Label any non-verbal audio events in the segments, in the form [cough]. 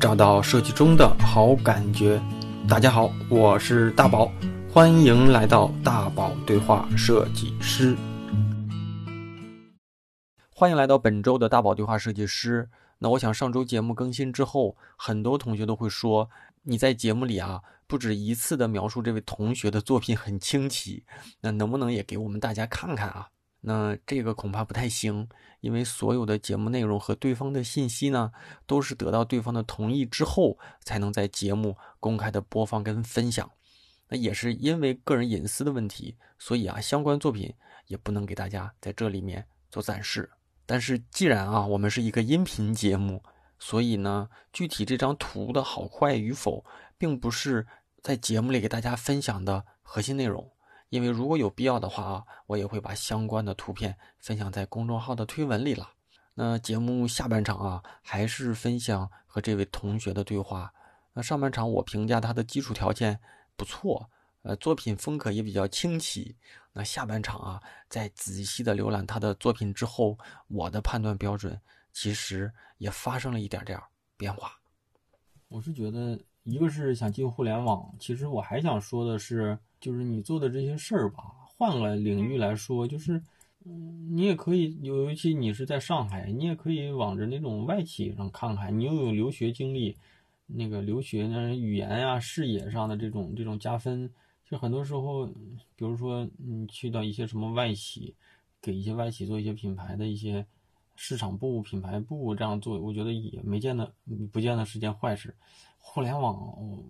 找到设计中的好感觉。大家好，我是大宝，欢迎来到大宝对话设计师。欢迎来到本周的大宝对话设计师。那我想上周节目更新之后，很多同学都会说你在节目里啊不止一次的描述这位同学的作品很清奇，那能不能也给我们大家看看啊？那这个恐怕不太行，因为所有的节目内容和对方的信息呢，都是得到对方的同意之后才能在节目公开的播放跟分享。那也是因为个人隐私的问题，所以啊，相关作品也不能给大家在这里面做展示。但是既然啊，我们是一个音频节目，所以呢，具体这张图的好坏与否，并不是在节目里给大家分享的核心内容。因为如果有必要的话啊，我也会把相关的图片分享在公众号的推文里了。那节目下半场啊，还是分享和这位同学的对话。那上半场我评价他的基础条件不错，呃，作品风格也比较清奇。那下半场啊，在仔细的浏览他的作品之后，我的判断标准其实也发生了一点点变化。我是觉得，一个是想进互联网，其实我还想说的是。就是你做的这些事儿吧，换个领域来说，就是，嗯，你也可以，尤其你是在上海，你也可以往着那种外企上看看。你又有留学经历，那个留学呢，语言呀、视野上的这种这种加分，就很多时候，比如说你去到一些什么外企，给一些外企做一些品牌的一些市场部、品牌部这样做，我觉得也没见得不见得是件坏事。互联网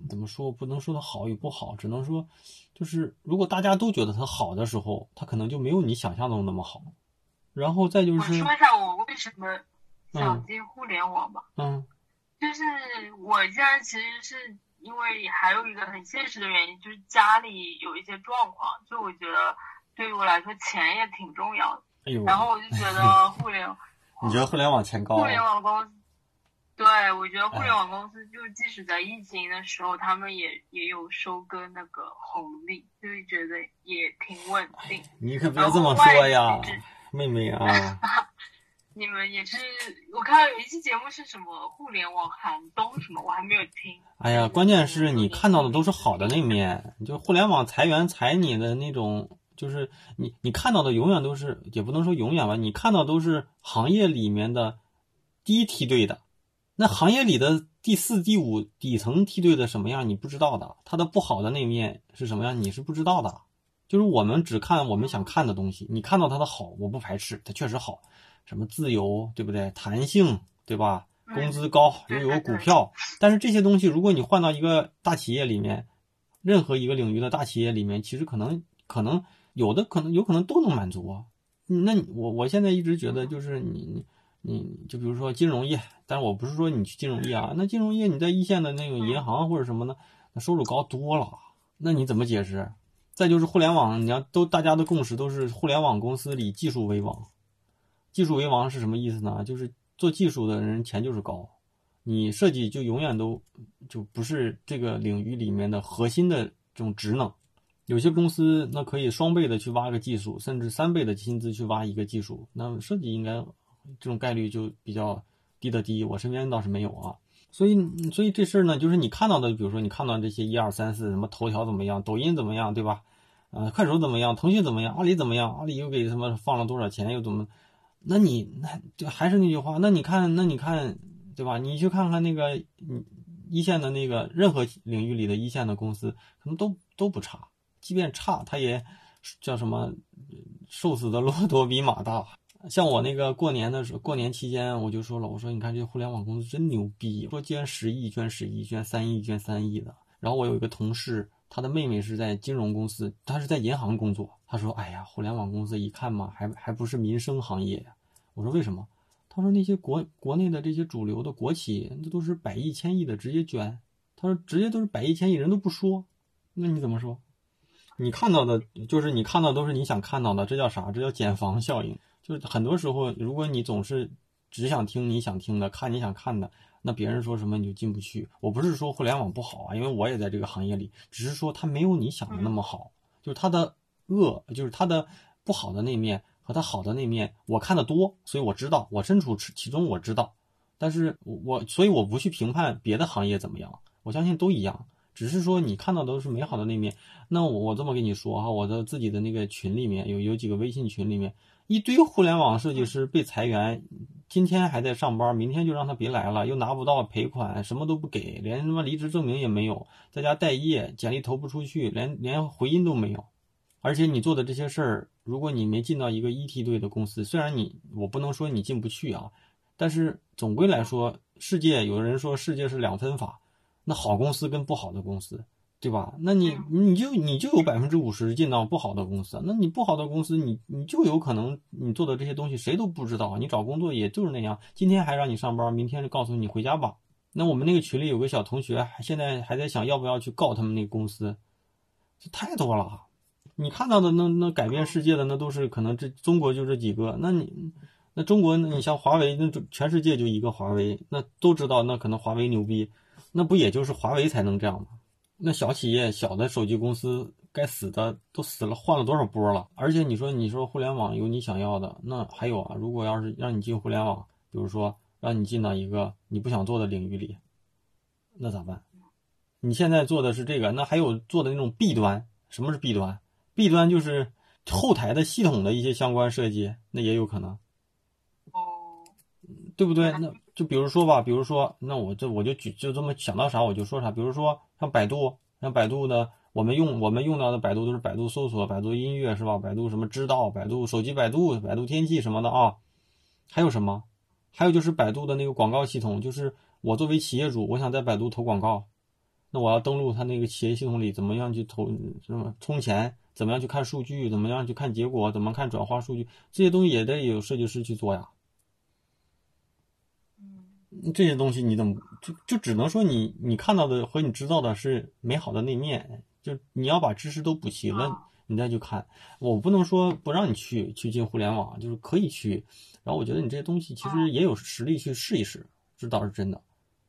怎么说？不能说它好与不好，只能说，就是如果大家都觉得它好的时候，它可能就没有你想象中那么好。然后再就是，我说一下我为什么想进互联网吧。嗯，就是我现在其实是因为还有一个很现实的原因，就是家里有一些状况，就我觉得对于我来说钱也挺重要的。哎呦，然后我就觉得 [laughs] 互联，你觉得互联网钱高？互联网公司。对，我觉得互联网公司就即使在疫情的时候，他们也也有收割那个红利，就是觉得也挺稳定。你可不要这么说呀，妹妹啊！[laughs] 你们也是，我看到有一期节目是什么互联网寒冬什么，我还没有听。哎呀，关键是你看到的都是好的那面，就互联网裁员裁你的那种，就是你你看到的永远都是，也不能说永远吧，你看到都是行业里面的第一梯队的。那行业里的第四、第五底层梯队的什么样，你不知道的，它的不好的那面是什么样，你是不知道的。就是我们只看我们想看的东西，你看到它的好，我不排斥，它确实好，什么自由，对不对？弹性，对吧？工资高，又有股票。但是这些东西，如果你换到一个大企业里面，任何一个领域的大企业里面，其实可能可能有的可能有可能都能满足啊。那我我现在一直觉得就是你你。你就比如说金融业，但是我不是说你去金融业啊，那金融业你在一线的那个银行或者什么呢，那收入高多了，那你怎么解释？再就是互联网，你要都大家的共识都是互联网公司里技术为王，技术为王是什么意思呢？就是做技术的人钱就是高，你设计就永远都就不是这个领域里面的核心的这种职能，有些公司那可以双倍的去挖个技术，甚至三倍的薪资去挖一个技术，那设计应该。这种概率就比较低的低，我身边倒是没有啊。所以，所以这事儿呢，就是你看到的，比如说你看到这些一二三四，什么头条怎么样，抖音怎么样，对吧？呃，快手怎么样，腾讯怎么样，阿里怎么样？阿里又给什么放了多少钱，又怎么？那你那就还是那句话，那你看，那你看，对吧？你去看看那个一线的那个任何领域里的一线的公司，可能都都不差，即便差，它也叫什么？瘦死的骆驼比马大。像我那个过年的时候，过年期间我就说了，我说你看这互联网公司真牛逼，说捐十亿，捐十亿，捐三亿，捐三亿的。然后我有一个同事，他的妹妹是在金融公司，他是在银行工作。他说：“哎呀，互联网公司一看嘛，还还不是民生行业呀。”我说：“为什么？”他说：“那些国国内的这些主流的国企，那都是百亿、千亿的直接捐。”他说：“直接都是百亿、千亿，人都不说。”那你怎么说？你看到的，就是你看到都是你想看到的，这叫啥？这叫减房效应。就是很多时候，如果你总是只想听你想听的，看你想看的，那别人说什么你就进不去。我不是说互联网不好啊，因为我也在这个行业里，只是说它没有你想的那么好。就是它的恶，就是它的不好的那面和它好的那面，我看的多，所以我知道，我身处其中，我知道。但是我所以我不去评判别的行业怎么样，我相信都一样，只是说你看到的都是美好的那面。那我我这么跟你说哈，我的自己的那个群里面有有几个微信群里面一堆互联网设计师被裁员，今天还在上班，明天就让他别来了，又拿不到赔款，什么都不给，连他妈离职证明也没有，在家待业，简历投不出去，连连回音都没有。而且你做的这些事儿，如果你没进到一个一梯队的公司，虽然你我不能说你进不去啊，但是总归来说，世界有人说世界是两分法，那好公司跟不好的公司，对吧？那你你就你就有百分之五十进到不好的公司，那你不好的公司，你你就有可能你做的这些东西谁都不知道，你找工作也就是那样，今天还让你上班，明天就告诉你回家吧。那我们那个群里有个小同学，现在还在想要不要去告他们那个公司，这太多了。你看到的那那改变世界的那都是可能这中国就这几个，那你那中国你像华为那全世界就一个华为，那都知道那可能华为牛逼，那不也就是华为才能这样吗？那小企业小的手机公司该死的都死了，换了多少波了？而且你说你说互联网有你想要的，那还有啊，如果要是让你进互联网，比如说让你进到一个你不想做的领域里，那咋办？你现在做的是这个，那还有做的那种弊端，什么是弊端？弊端就是后台的系统的一些相关设计，那也有可能，哦，对不对？那就比如说吧，比如说，那我这我就举就这么想到啥我就说啥。比如说像百度，像百度的，我们用我们用到的百度都是百度搜索、百度音乐是吧？百度什么知道、百度手机、百度、百度天气什么的啊？还有什么？还有就是百度的那个广告系统，就是我作为企业主，我想在百度投广告，那我要登录他那个企业系统里，怎么样去投什么充钱？怎么样去看数据？怎么样去看结果？怎么看转化数据？这些东西也得有设计师去做呀。这些东西你怎么就就只能说你你看到的和你知道的是美好的那面，就你要把知识都补齐了，你再去看。我不能说不让你去去进互联网，就是可以去。然后我觉得你这些东西其实也有实力去试一试，这倒是真的。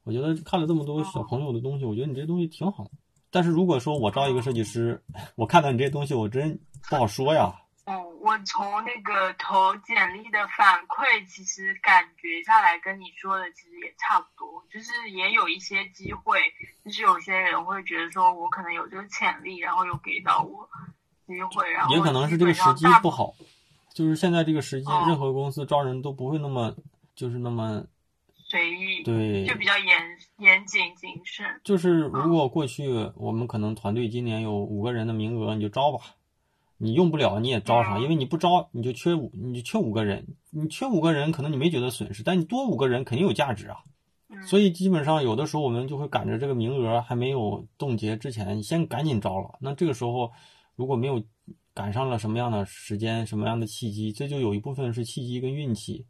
我觉得看了这么多小朋友的东西，我觉得你这东西挺好的。但是如果说我招一个设计师，[laughs] 我看到你这些东西，我真不好说呀。嗯，我从那个投简历的反馈，其实感觉下来跟你说的其实也差不多，就是也有一些机会，就是有些人会觉得说我可能有这个潜力，然后又给到我机会，然后也可能是这个时机不好，就是现在这个时机，任何公司招人都不会那么就是那么。随意，对，就比较严严谨谨慎。就是如果过去我们可能团队今年有五个人的名额，你就招吧，你用不了你也招上，因为你不招你就缺五，你就缺五个人，你缺五个人可能你没觉得损失，但你多五个人肯定有价值啊。所以基本上有的时候我们就会赶着这个名额还没有冻结之前，你先赶紧招了。那这个时候如果没有赶上了什么样的时间、什么样的契机，这就有一部分是契机跟运气。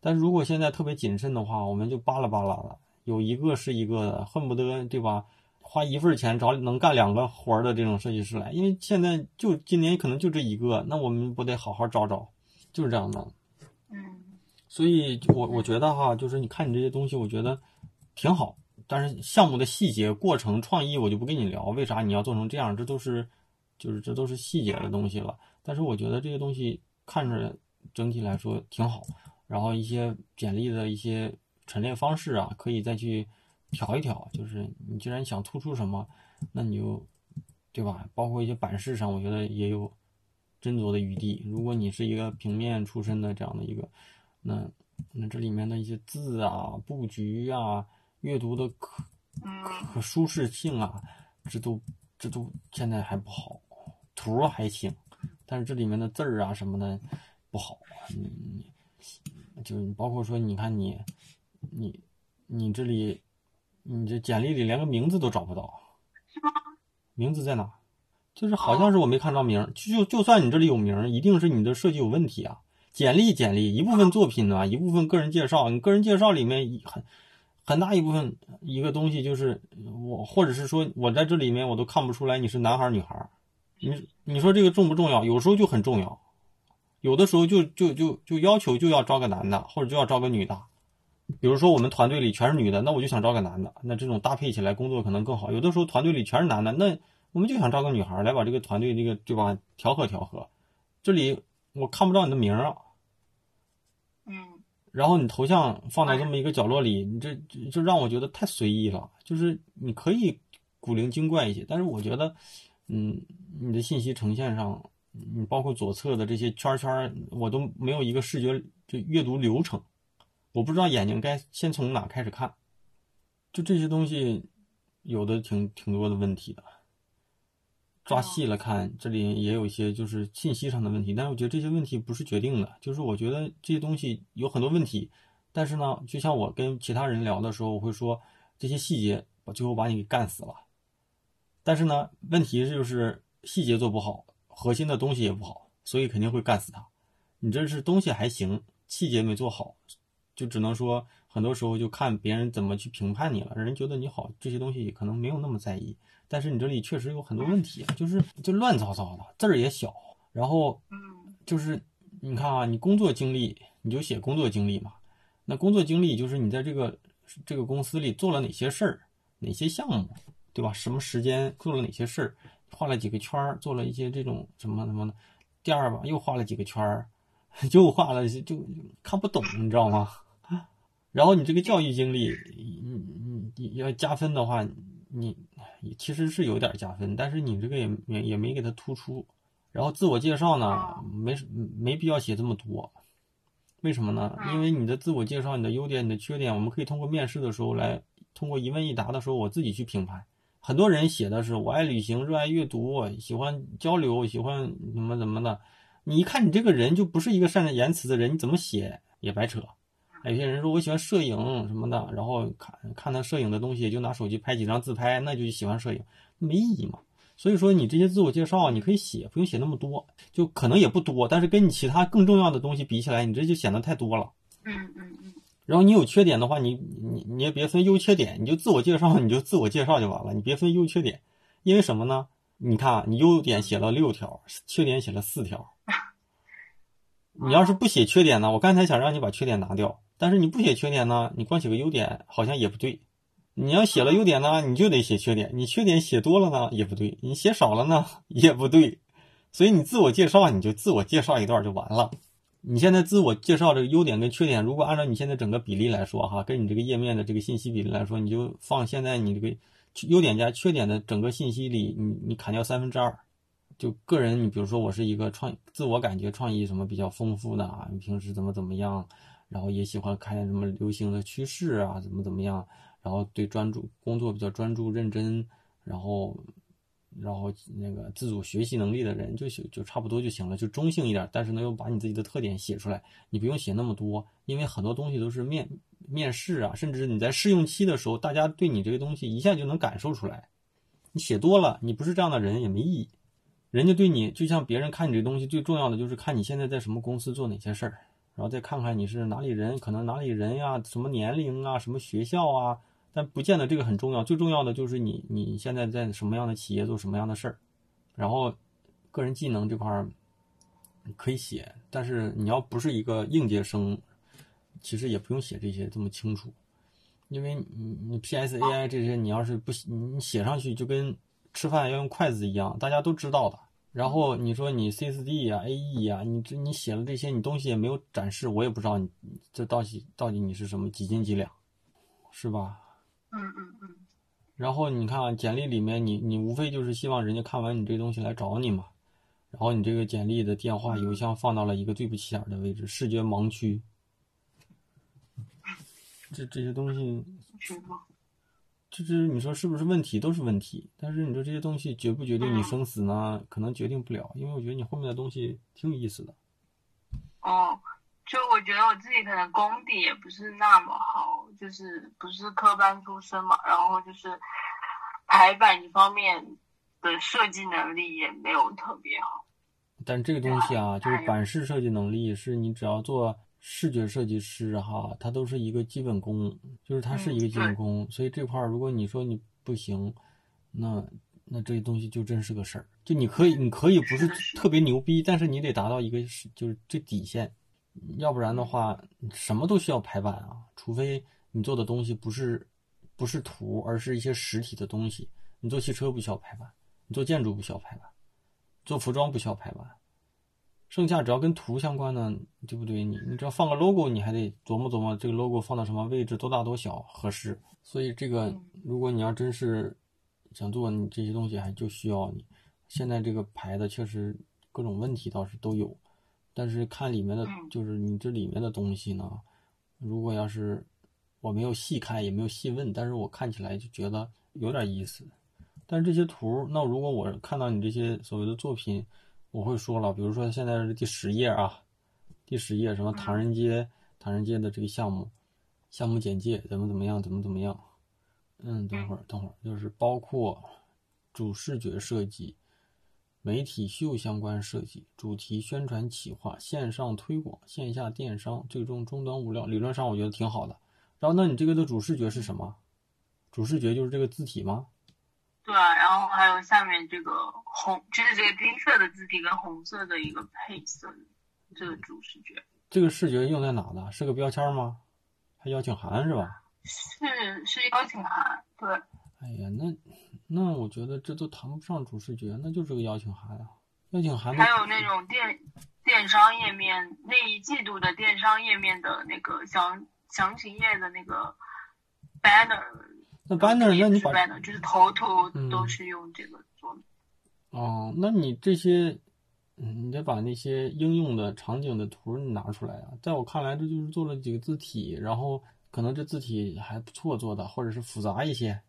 但如果现在特别谨慎的话，我们就巴拉巴拉了，有一个是一个的，恨不得对吧？花一份钱找能干两个活儿的这种设计师来，因为现在就今年可能就这一个，那我们不得好好找找，就是这样的。嗯，所以我我觉得哈，就是你看你这些东西，我觉得挺好，但是项目的细节、过程、创意我就不跟你聊，为啥你要做成这样？这都是就是这都是细节的东西了。但是我觉得这些东西看着整体来说挺好。然后一些简历的一些陈列方式啊，可以再去调一调。就是你既然想突出什么，那你就，对吧？包括一些版式上，我觉得也有斟酌的余地。如果你是一个平面出身的这样的一个，那那这里面的一些字啊、布局啊、阅读的可可舒适性啊，这都这都现在还不好。图还行，但是这里面的字儿啊什么的不好。嗯。就包括说，你看你，你，你这里，你这简历里连个名字都找不到，名字在哪？就是好像是我没看着名。就就算你这里有名，一定是你的设计有问题啊。简历简历一部分作品呢，一部分个人介绍。你个人介绍里面很很大一部分一个东西就是我，或者是说我在这里面我都看不出来你是男孩女孩。你你说这个重不重要？有时候就很重要。有的时候就就就就要求就要招个男的，或者就要招个女的。比如说我们团队里全是女的，那我就想招个男的，那这种搭配起来工作可能更好。有的时候团队里全是男的，那我们就想招个女孩来把这个团队这个对吧调和调和。这里我看不到你的名儿，嗯，然后你头像放到这么一个角落里，你这就让我觉得太随意了。就是你可以古灵精怪一些，但是我觉得，嗯，你的信息呈现上，你包括左侧的这些圈圈，我都没有一个视觉就阅读流程，我不知道眼睛该先从哪开始看，就这些东西有的挺挺多的问题的。抓细了看，这里也有一些就是信息上的问题，但是我觉得这些问题不是决定的，就是我觉得这些东西有很多问题，但是呢，就像我跟其他人聊的时候，我会说这些细节，我最后把你给干死了。但是呢，问题就是细节做不好，核心的东西也不好，所以肯定会干死他。你这是东西还行，细节没做好，就只能说很多时候就看别人怎么去评判你了，人觉得你好，这些东西可能没有那么在意。但是你这里确实有很多问题，就是就乱糟糟的，字儿也小，然后，就是你看啊，你工作经历你就写工作经历嘛，那工作经历就是你在这个这个公司里做了哪些事儿，哪些项目，对吧？什么时间做了哪些事儿，画了几个圈儿，做了一些这种什么什么的，第二吧又画了几个圈儿，[laughs] 又画了就看不懂，你知道吗？然后你这个教育经历，你你你要加分的话，你。其实是有点加分，但是你这个也也也没给他突出。然后自我介绍呢，没没必要写这么多。为什么呢？因为你的自我介绍、你的优点、你的缺点，我们可以通过面试的时候来，通过一问一答的时候，我自己去评判。很多人写的是我爱旅行、热爱阅读、喜欢交流、喜欢怎么怎么的。你一看你这个人就不是一个善言辞的人，你怎么写也白扯。有些人说我喜欢摄影什么的，然后看看他摄影的东西，就拿手机拍几张自拍，那就喜欢摄影，没意义嘛。所以说你这些自我介绍你可以写，不用写那么多，就可能也不多，但是跟你其他更重要的东西比起来，你这就显得太多了。嗯嗯嗯。然后你有缺点的话，你你你也别分优缺点，你就自我介绍，你就自我介绍就完了，你别分优缺点，因为什么呢？你看你优点写了六条，缺点写了四条。你要是不写缺点呢？我刚才想让你把缺点拿掉。但是你不写缺点呢？你光写个优点好像也不对。你要写了优点呢，你就得写缺点。你缺点写多了呢也不对，你写少了呢也不对。所以你自我介绍你就自我介绍一段就完了。你现在自我介绍这个优点跟缺点，如果按照你现在整个比例来说哈，跟你这个页面的这个信息比例来说，你就放现在你这个优点加缺点的整个信息里，你你砍掉三分之二。就个人，你比如说我是一个创自我感觉创意什么比较丰富的啊，你平时怎么怎么样？然后也喜欢看什么流行的趋势啊，怎么怎么样？然后对专注工作比较专注认真，然后，然后那个自主学习能力的人就就差不多就行了，就中性一点。但是呢，又把你自己的特点写出来，你不用写那么多，因为很多东西都是面面试啊，甚至你在试用期的时候，大家对你这个东西一下就能感受出来。你写多了，你不是这样的人也没意义。人家对你就像别人看你这东西，最重要的就是看你现在在什么公司做哪些事儿。然后再看看你是哪里人，可能哪里人呀，什么年龄啊，什么学校啊，但不见得这个很重要。最重要的就是你你现在在什么样的企业做什么样的事儿，然后个人技能这块儿可以写，但是你要不是一个应届生，其实也不用写这些这么清楚，因为你你 P S A I 这些你要是不你写上去就跟吃饭要用筷子一样，大家都知道的。然后你说你 C 四 D 呀 A E 呀，你这你写了这些，你东西也没有展示，我也不知道你这到底到底你是什么几斤几两，是吧？嗯嗯嗯。然后你看简历里面，你你无非就是希望人家看完你这东西来找你嘛。然后你这个简历的电话、邮箱放到了一个最不起眼的位置，视觉盲区。这这些东西。就是你说是不是问题都是问题，但是你说这些东西决不决定你生死呢？可能决定不了，因为我觉得你后面的东西挺有意思的。哦，就我觉得我自己可能功底也不是那么好，就是不是科班出身嘛，然后就是排版一方面的设计能力也没有特别好。但这个东西啊，就是版式设计能力，是你只要做。视觉设计师哈，他都是一个基本功，就是他是一个基本功，所以这块儿如果你说你不行，那那这些东西就真是个事儿。就你可以，你可以不是特别牛逼，但是你得达到一个就是最底线，要不然的话什么都需要排版啊，除非你做的东西不是不是图，而是一些实体的东西。你做汽车不需要排版，你做建筑不需要排版，做服装不需要排版。剩下只要跟图相关的，对不对？你你只要放个 logo，你还得琢磨琢磨这个 logo 放到什么位置，多大多小合适。所以这个，如果你要真是想做你这些东西，还就需要你。现在这个牌子确实各种问题倒是都有，但是看里面的就是你这里面的东西呢，如果要是我没有细看也没有细问，但是我看起来就觉得有点意思。但是这些图，那如果我看到你这些所谓的作品。我会说了，比如说现在是第十页啊，第十页什么唐人街，唐人街的这个项目，项目简介怎么怎么样，怎么怎么样？嗯，等会儿等会儿，就是包括主视觉设计、媒体秀相关设计、主题宣传企划、线上推广、线下电商、最终终端物料，理论上我觉得挺好的。然后，那你这个的主视觉是什么？主视觉就是这个字体吗？对啊，然后还有下面这个红，就是这个金色的字体跟红色的一个配色，这个主视觉。这个视觉用在哪呢？是个标签吗？还邀请函是吧？是是邀请函，对。哎呀，那那我觉得这都谈不上主视觉，那就是个邀请函啊。邀请函。还有那种电电商页面那一季度的电商页面的那个详详情页的那个 banner。那 banner，那你把就是头头都是用这个做的。哦，那你这些，嗯，你得把那些应用的场景的图你拿出来啊。在我看来，这就是做了几个字体，然后可能这字体还不错做的，或者是复杂一些。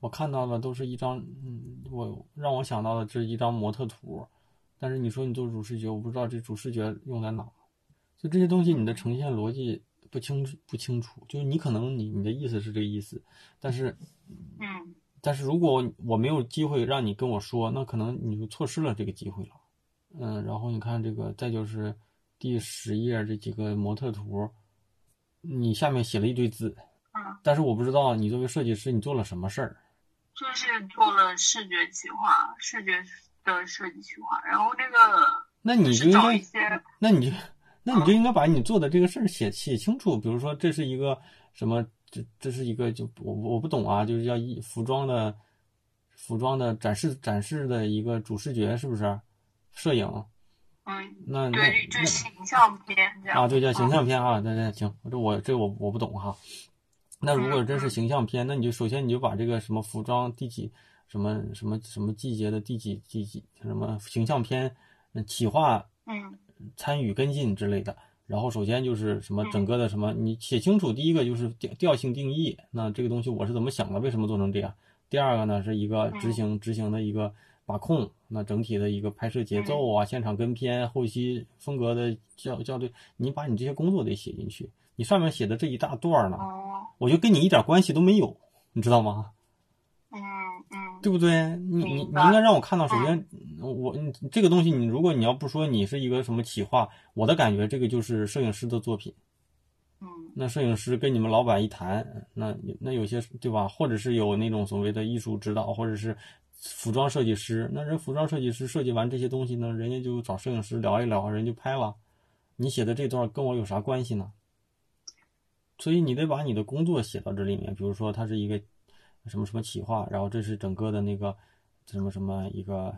我看到的都是一张，嗯，我让我想到的这是一张模特图。但是你说你做主视觉，我不知道这主视觉用在哪。就这些东西，你的呈现逻辑。不清楚，不清楚，就是你可能你你的意思是这个意思，但是，嗯，但是如果我没有机会让你跟我说，那可能你就错失了这个机会了，嗯，然后你看这个，再就是第十页这几个模特图，你下面写了一堆字，嗯，但是我不知道你作为设计师你做了什么事儿，就是做了视觉企划，视觉的设计企划，然后那个，那你就应该，那你就。那你就应该把你做的这个事儿写写清楚，比如说这是一个什么，这这是一个就我我不懂啊，就是要一服装的，服装的展示展示的一个主视觉是不是？摄影，嗯，那对，就形象片啊，对，叫形象片啊，那那行，这我这我我不懂哈。那如果真是形象片，那你就首先你就把这个什么服装第几什么什么什么季节的第几第几什么形象片企划，嗯。参与跟进之类的，然后首先就是什么整个的什么，你写清楚。第一个就是调调性定义，那这个东西我是怎么想的，为什么做成这样？第二个呢是一个执行执行的一个把控，那整体的一个拍摄节奏啊，现场跟片，后期风格的校校对，你把你这些工作得写进去。你上面写的这一大段呢，我就跟你一点关系都没有，你知道吗？嗯嗯，对不对？你你你应该让我看到，首先我你这个东西，你如果你要不说你是一个什么企划，我的感觉这个就是摄影师的作品。嗯，那摄影师跟你们老板一谈，那那有些对吧？或者是有那种所谓的艺术指导，或者是服装设计师，那人服装设计师设计完这些东西呢，人家就找摄影师聊一聊，人就拍了。你写的这段跟我有啥关系呢？所以你得把你的工作写到这里面，比如说它是一个。什么什么企划，然后这是整个的那个什么什么一个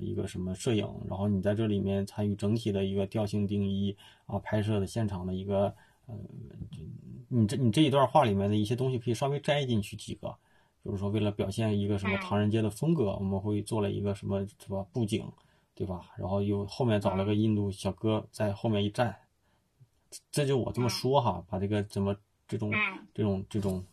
一个什么摄影，然后你在这里面参与整体的一个调性定义啊，拍摄的现场的一个呃，你这你这一段话里面的一些东西可以稍微摘进去几个，比如说为了表现一个什么唐人街的风格，我们会做了一个什么什么布景，对吧？然后又后面找了个印度小哥在后面一站，这就我这么说哈，把这个怎么这种这种这种。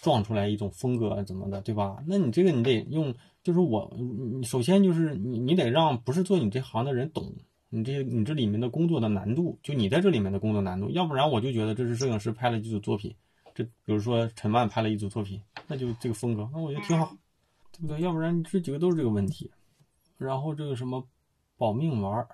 撞出来一种风格怎么的，对吧？那你这个你得用，就是我，你首先就是你你得让不是做你这行的人懂你这你这里面的工作的难度，就你在这里面的工作难度，要不然我就觉得这是摄影师拍了几组作品，这比如说陈曼拍了一组作品，那就这个风格，那我觉得挺好，对不对？要不然这几个都是这个问题。然后这个什么保命丸，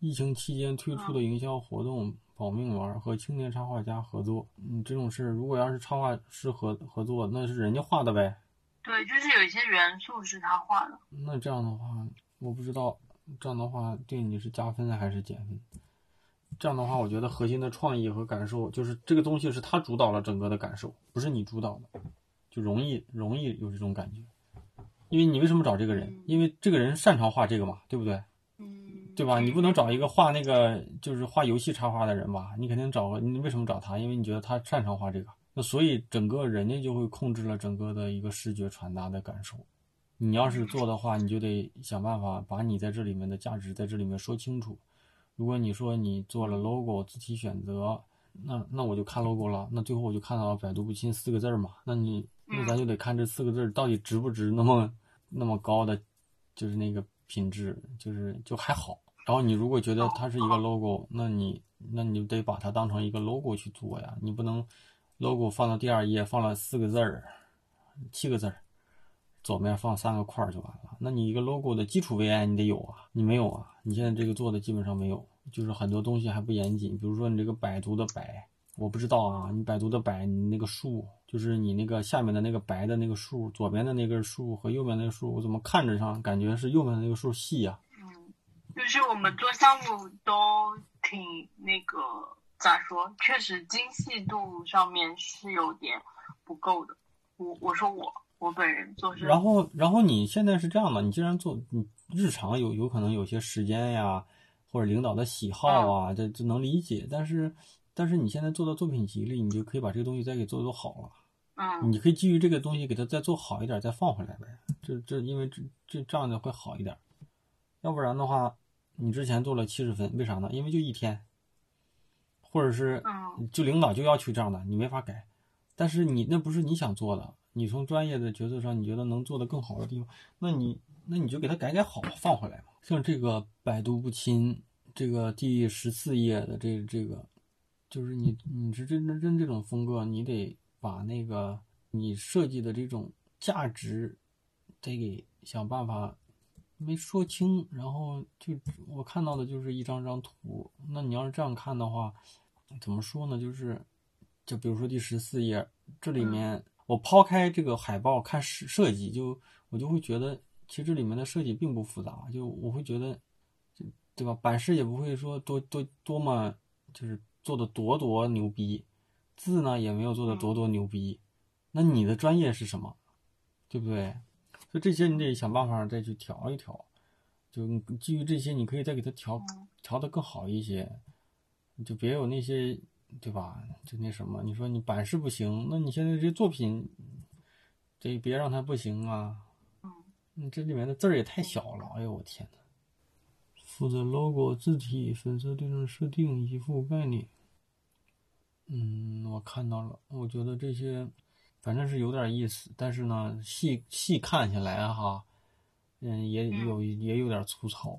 疫情期间推出的营销活动。保命丸和青年插画家合作，你，这种事如果要是插画师合合作，那是人家画的呗。对，就是有一些元素是他画的。那这样的话，我不知道，这样的话对你是加分还是减分？这样的话，我觉得核心的创意和感受，就是这个东西是他主导了整个的感受，不是你主导的，就容易容易有这种感觉。因为你为什么找这个人？因为这个人擅长画这个嘛，对不对？嗯。对吧？你不能找一个画那个就是画游戏插画的人吧？你肯定找个，你为什么找他？因为你觉得他擅长画这个。那所以整个人家就会控制了整个的一个视觉传达的感受。你要是做的话，你就得想办法把你在这里面的价值在这里面说清楚。如果你说你做了 logo 字体选择，那那我就看 logo 了，那最后我就看到了“百毒不侵”四个字儿嘛。那你那咱就得看这四个字儿到底值不值那么那么高的，就是那个品质，就是就还好。然后你如果觉得它是一个 logo，那你那你就得把它当成一个 logo 去做呀，你不能。logo 放到第二页，放了四个字儿，七个字儿，左面放三个块儿就完了。那你一个 logo 的基础 VI 你得有啊，你没有啊？你现在这个做的基本上没有，就是很多东西还不严谨。比如说你这个百度的百，我不知道啊，你百度的百，你那个数，就是你那个下面的那个白的那个数，左边的那根数和右边那个数，我怎么看着上感觉是右边的那个数细呀？嗯，就是我们做项目都挺那个。咋说？确实精细度上面是有点不够的。我我说我我本人做事。然后然后你现在是这样的，你既然做你日常有有可能有些时间呀，或者领导的喜好啊，这这能理解。但是但是你现在做到作品集里，你就可以把这个东西再给做做好了。嗯。你可以基于这个东西给它再做好一点，再放回来呗。这这因为这这这样的会好一点。要不然的话，你之前做了七十分，为啥呢？因为就一天。或者是，就领导就要求这样的，你没法改。但是你那不是你想做的，你从专业的角色上，你觉得能做的更好的地方，那你那你就给它改改好，放回来嘛。像这个百毒不侵，这个第十四页的这这个，就是你你是真真真这种风格，你得把那个你设计的这种价值，得给想办法没说清。然后就我看到的就是一张张图，那你要是这样看的话。怎么说呢？就是，就比如说第十四页，这里面我抛开这个海报看设设计，就我就会觉得，其实这里面的设计并不复杂。就我会觉得，对吧？版式也不会说多多多么，就是做的多多牛逼，字呢也没有做的多多牛逼。那你的专业是什么？对不对？所以这些你得想办法再去调一调。就基于这些，你可以再给它调调的更好一些。你就别有那些，对吧？就那什么，你说你版式不行，那你现在这作品，这别让它不行啊。你这里面的字儿也太小了，哎呦我天呐。负责 logo 字体粉色对称设定以及服务概念。嗯，我看到了，我觉得这些反正是有点意思，但是呢，细细看下来哈，嗯，也有也有点粗糙。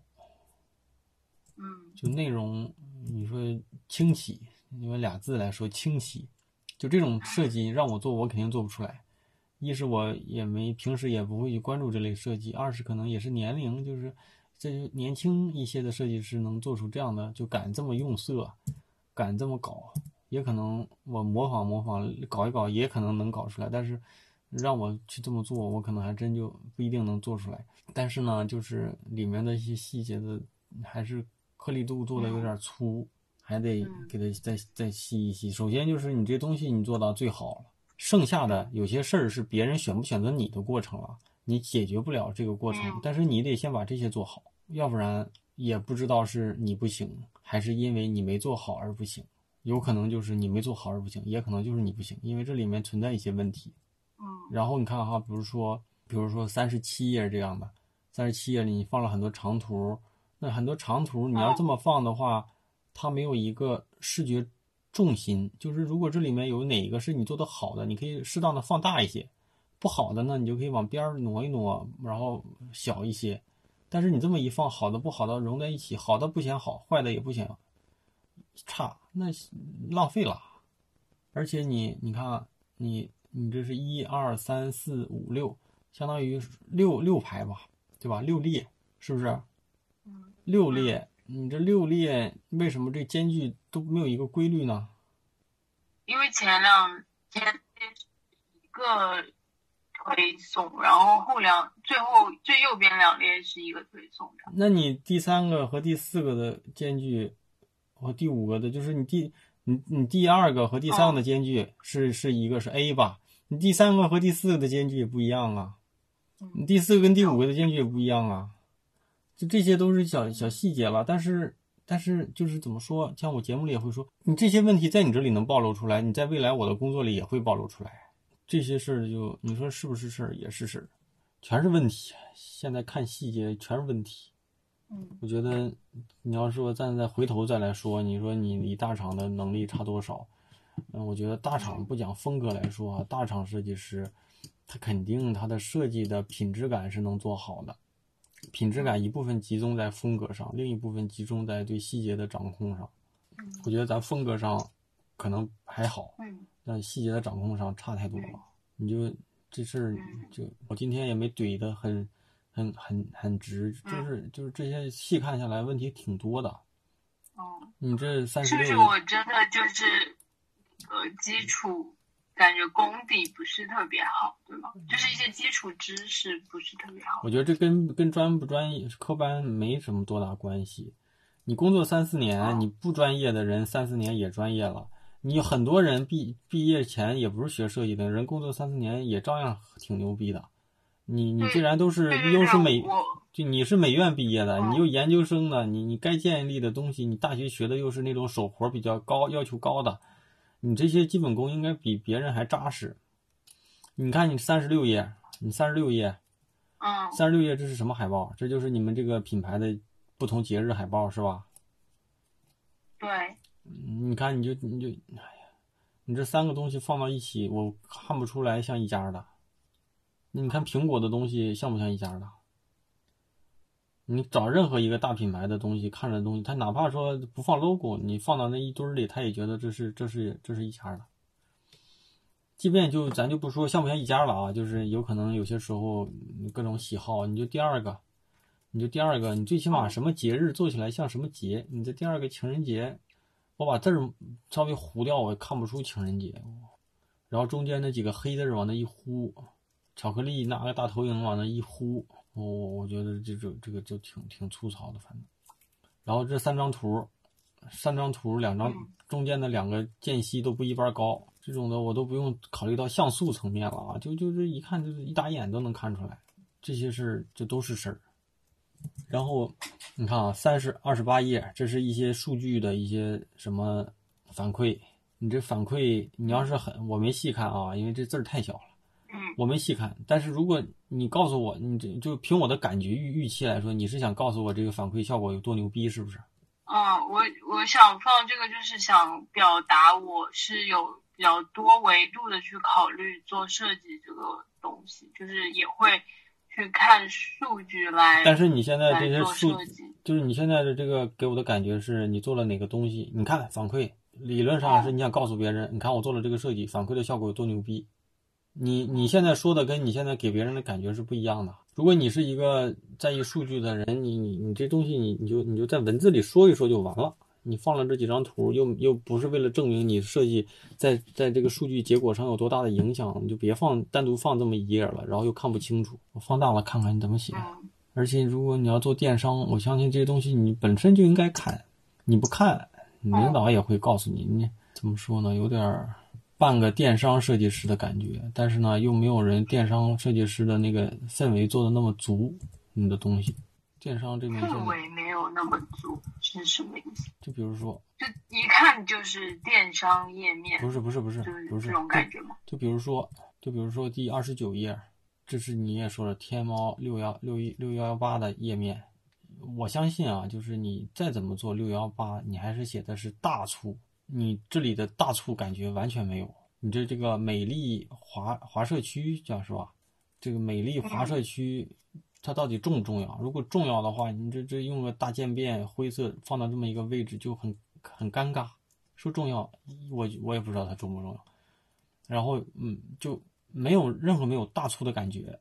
嗯，就内容，你说清晰，因为俩字来说清晰，就这种设计让我做，我肯定做不出来。一是我也没平时也不会去关注这类设计，二是可能也是年龄，就是这年轻一些的设计师能做出这样的，就敢这么用色，敢这么搞，也可能我模仿模仿搞一搞，也可能能搞出来。但是让我去这么做，我可能还真就不一定能做出来。但是呢，就是里面的一些细节的还是。颗粒度做的有点粗，还得给它再再细一细。首先就是你这东西你做到最好了，剩下的有些事儿是别人选不选择你的过程了，你解决不了这个过程。但是你得先把这些做好，要不然也不知道是你不行，还是因为你没做好而不行。有可能就是你没做好而不行，也可能就是你不行，因为这里面存在一些问题。嗯。然后你看哈，比如说，比如说三十七页这样的，三十七页里你放了很多长图。那很多长图，你要这么放的话，它没有一个视觉重心。就是如果这里面有哪个是你做的好的，你可以适当的放大一些；不好的呢，你就可以往边儿挪一挪，然后小一些。但是你这么一放，好的不好的融在一起，好的不显好，坏的也不显差，那浪费了。而且你你看，你你这是一二三四五六，相当于六六排吧，对吧？六列是不是？六列，你这六列为什么这间距都没有一个规律呢？因为前两天一个推送，然后后两最后最右边两列是一个推送的。那你第三个和第四个的间距，和第五个的，就是你第你你第二个和第三个的间距是是一个是 A 吧？你第三个和第四个的间距也不一样啊，你第四个跟第五个的间距也不一样啊。就这些都是小小细节了。但是但是就是怎么说，像我节目里也会说，你这些问题在你这里能暴露出来，你在未来我的工作里也会暴露出来。这些事儿就你说是不是事儿，也是事儿，全是问题。现在看细节全是问题。嗯我觉得你要说站在回头再来说，你说你离大厂的能力差多少？嗯，我觉得大厂不讲风格来说啊，大厂设计师他肯定他的设计的品质感是能做好的，品质感一部分集中在风格上，另一部分集中在对细节的掌控上。我觉得咱风格上可能还好，嗯但细节的掌控上差太多了。你就这事儿就我今天也没怼的很很很很直，就是就是这些细看下来问题挺多的。哦，你这三十是不是六，我真的就是呃基础感觉功底不是特别好，对吗？就是一些基础知识不是特别好。我觉得这跟跟专不专业、科班没什么多大关系。你工作三四年，你不专业的人三四年也专业了。你很多人毕毕业前也不是学设计的人，工作三四年也照样挺牛逼的。你你既然都是又是美，就你是美院毕业的，嗯你又研究生的，你你该建立的东西，你大学学的又是那种手活比较高、要求高的，你这些基本功应该比别人还扎实。你看你三十六页，你三十六页，嗯三十六页这是什么海报？这就是你们这个品牌的不同节日海报是吧？对，嗯你看你就你就，哎呀，你这三个东西放到一起，我看不出来像一家的。你看苹果的东西像不像一家的？你找任何一个大品牌的东西，看着的东西，它哪怕说不放 logo，你放到那一堆儿里，他也觉得这是这是这是一家的。即便就咱就不说像不像一家了啊，就是有可能有些时候各种喜好，你就第二个，你就第二个，你最起码什么节日做起来像什么节，你这第二个情人节，我把字儿稍微糊掉，我也看不出情人节。然后中间那几个黑字儿往那一糊，巧克力拿个大投影往那一糊，我、我觉得这种这个就挺挺粗糙的，反正。然后这三张图，三张图两张中间的两个间隙都不一般高，这种的我都不用考虑到像素层面了啊，就就是一看就是一打眼都能看出来，这些事儿这都是事儿。然后你看啊，三十二十八页，这是一些数据的一些什么反馈。你这反馈，你要是很，我没细看啊，因为这字儿太小了，嗯我没细看。但是如果你告诉我，你这就凭我的感觉预预期来说，你是想告诉我这个反馈效果有多牛逼，是不是？嗯，我我想放这个，就是想表达我是有比较多维度的去考虑做设计这个东西，就是也会去看数据来。但是你现在这些数就是你现在的这个给我的感觉是你做了哪个东西？你看反馈，理论上是你想告诉别人，你看我做了这个设计，反馈的效果有多牛逼。你你现在说的跟你现在给别人的感觉是不一样的。如果你是一个在意数据的人，你你你这东西你你就你就在文字里说一说就完了。你放了这几张图，又又不是为了证明你设计在在这个数据结果上有多大的影响，你就别放单独放这么一页了，然后又看不清楚。我放大了看看你怎么写。嗯而且如果你要做电商，我相信这些东西你本身就应该看，你不看，你领导也会告诉你。你怎么说呢？有点儿半个电商设计师的感觉，但是呢，又没有人电商设计师的那个氛围做的那么足。你的东西，电商这边氛围没有那么足是什么意思？就比如说，就一看就是电商页面，不是不是不是就是不是这种感觉吗？就比如说，就比如说第二十九页，这是你也说了天猫六幺六一六幺幺八的页面。我相信啊，就是你再怎么做六幺八，你还是写的是大促，你这里的大促感觉完全没有。你这这个美丽华华社区叫是吧？这个美丽华社区，它到底重不重要？如果重要的话，你这这用个大渐变灰色放到这么一个位置就很很尴尬。说重要，我我也不知道它重不重要。然后嗯，就没有任何没有大粗的感觉，